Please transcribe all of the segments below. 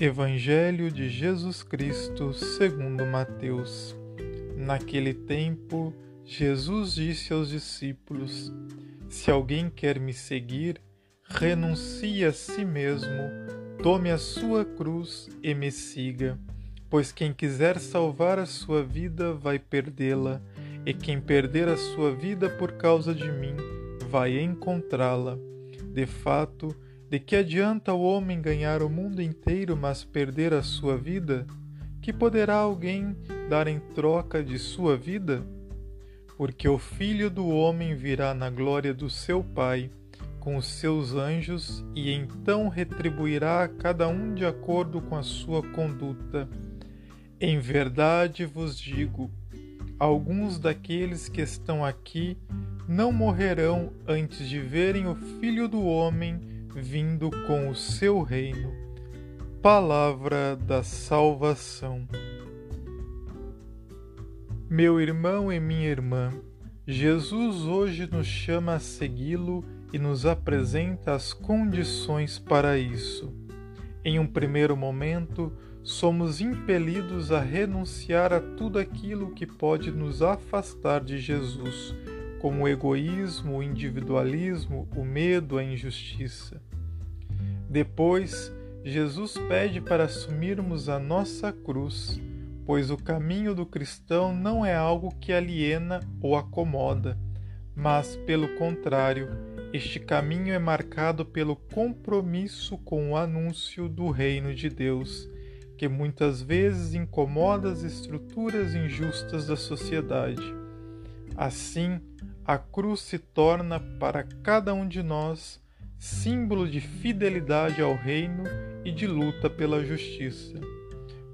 Evangelho de Jesus Cristo, segundo Mateus. Naquele tempo, Jesus disse aos discípulos: Se alguém quer me seguir, renuncie a si mesmo, tome a sua cruz e me siga. Pois quem quiser salvar a sua vida vai perdê-la, e quem perder a sua vida por causa de mim vai encontrá-la. De fato, de que adianta o homem ganhar o mundo inteiro, mas perder a sua vida? Que poderá alguém dar em troca de sua vida? Porque o Filho do Homem virá na glória do seu Pai com os seus anjos e então retribuirá a cada um de acordo com a sua conduta. Em verdade vos digo: alguns daqueles que estão aqui não morrerão antes de verem o Filho do Homem vindo com o seu reino. Palavra da salvação. Meu irmão e minha irmã, Jesus hoje nos chama a segui-lo e nos apresenta as condições para isso. Em um primeiro momento, somos impelidos a renunciar a tudo aquilo que pode nos afastar de Jesus como o egoísmo, o individualismo, o medo, a injustiça. Depois, Jesus pede para assumirmos a nossa cruz, pois o caminho do cristão não é algo que aliena ou acomoda, mas, pelo contrário, este caminho é marcado pelo compromisso com o anúncio do reino de Deus, que muitas vezes incomoda as estruturas injustas da sociedade. Assim, a cruz se torna para cada um de nós símbolo de fidelidade ao reino e de luta pela justiça.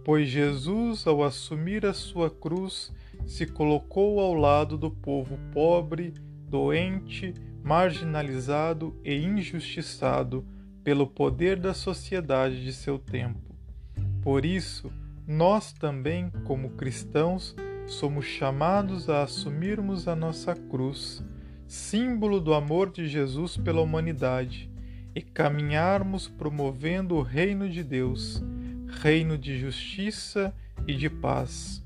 Pois Jesus, ao assumir a sua cruz, se colocou ao lado do povo pobre, doente, marginalizado e injustiçado pelo poder da sociedade de seu tempo. Por isso, nós também, como cristãos, somos chamados a assumirmos a nossa cruz, símbolo do amor de Jesus pela humanidade, e caminharmos promovendo o reino de Deus, reino de justiça e de paz.